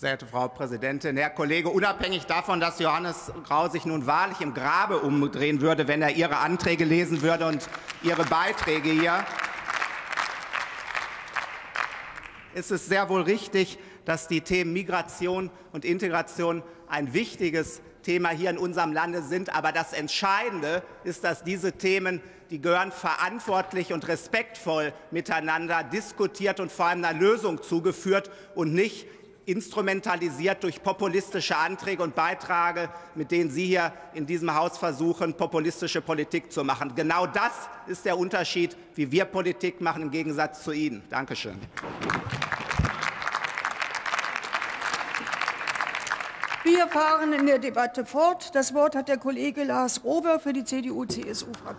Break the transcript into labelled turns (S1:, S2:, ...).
S1: Sehr geehrte Frau Präsidentin, Herr Kollege, unabhängig davon, dass Johannes Grau sich nun wahrlich im Grabe umdrehen würde, wenn er Ihre Anträge lesen würde und Ihre Beiträge hier, ist es sehr wohl richtig, dass die Themen Migration und Integration ein wichtiges Thema hier in unserem Lande sind. Aber das Entscheidende ist, dass diese Themen, die gehören verantwortlich und respektvoll miteinander diskutiert und vor allem einer Lösung zugeführt und nicht instrumentalisiert durch populistische Anträge und Beiträge, mit denen Sie hier in diesem Haus versuchen, populistische Politik zu machen. Genau das ist der Unterschied, wie wir Politik machen, im Gegensatz zu Ihnen. Dankeschön.
S2: Wir fahren in der Debatte fort. Das Wort hat der Kollege Lars Rober für die CDU-CSU-Fraktion.